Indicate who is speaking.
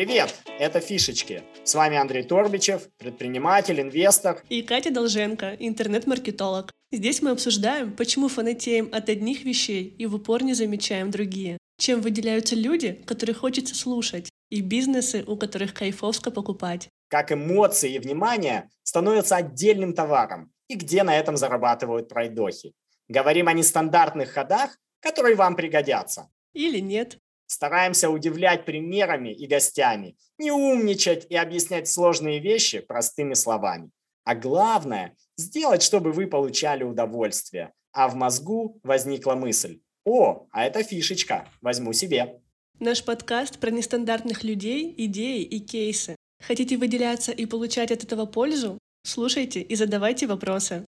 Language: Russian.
Speaker 1: Привет, это «Фишечки». С вами Андрей Торбичев, предприниматель, инвестор.
Speaker 2: И Катя Долженко, интернет-маркетолог. Здесь мы обсуждаем, почему фанатеем от одних вещей и в упор не замечаем другие. Чем выделяются люди, которых хочется слушать, и бизнесы, у которых кайфовско покупать.
Speaker 1: Как эмоции и внимание становятся отдельным товаром, и где на этом зарабатывают пройдохи. Говорим о нестандартных ходах, которые вам пригодятся.
Speaker 2: Или нет.
Speaker 1: Стараемся удивлять примерами и гостями, не умничать и объяснять сложные вещи простыми словами. А главное – сделать, чтобы вы получали удовольствие, а в мозгу возникла мысль «О, а это фишечка, возьму себе».
Speaker 2: Наш подкаст про нестандартных людей, идеи и кейсы. Хотите выделяться и получать от этого пользу? Слушайте и задавайте вопросы.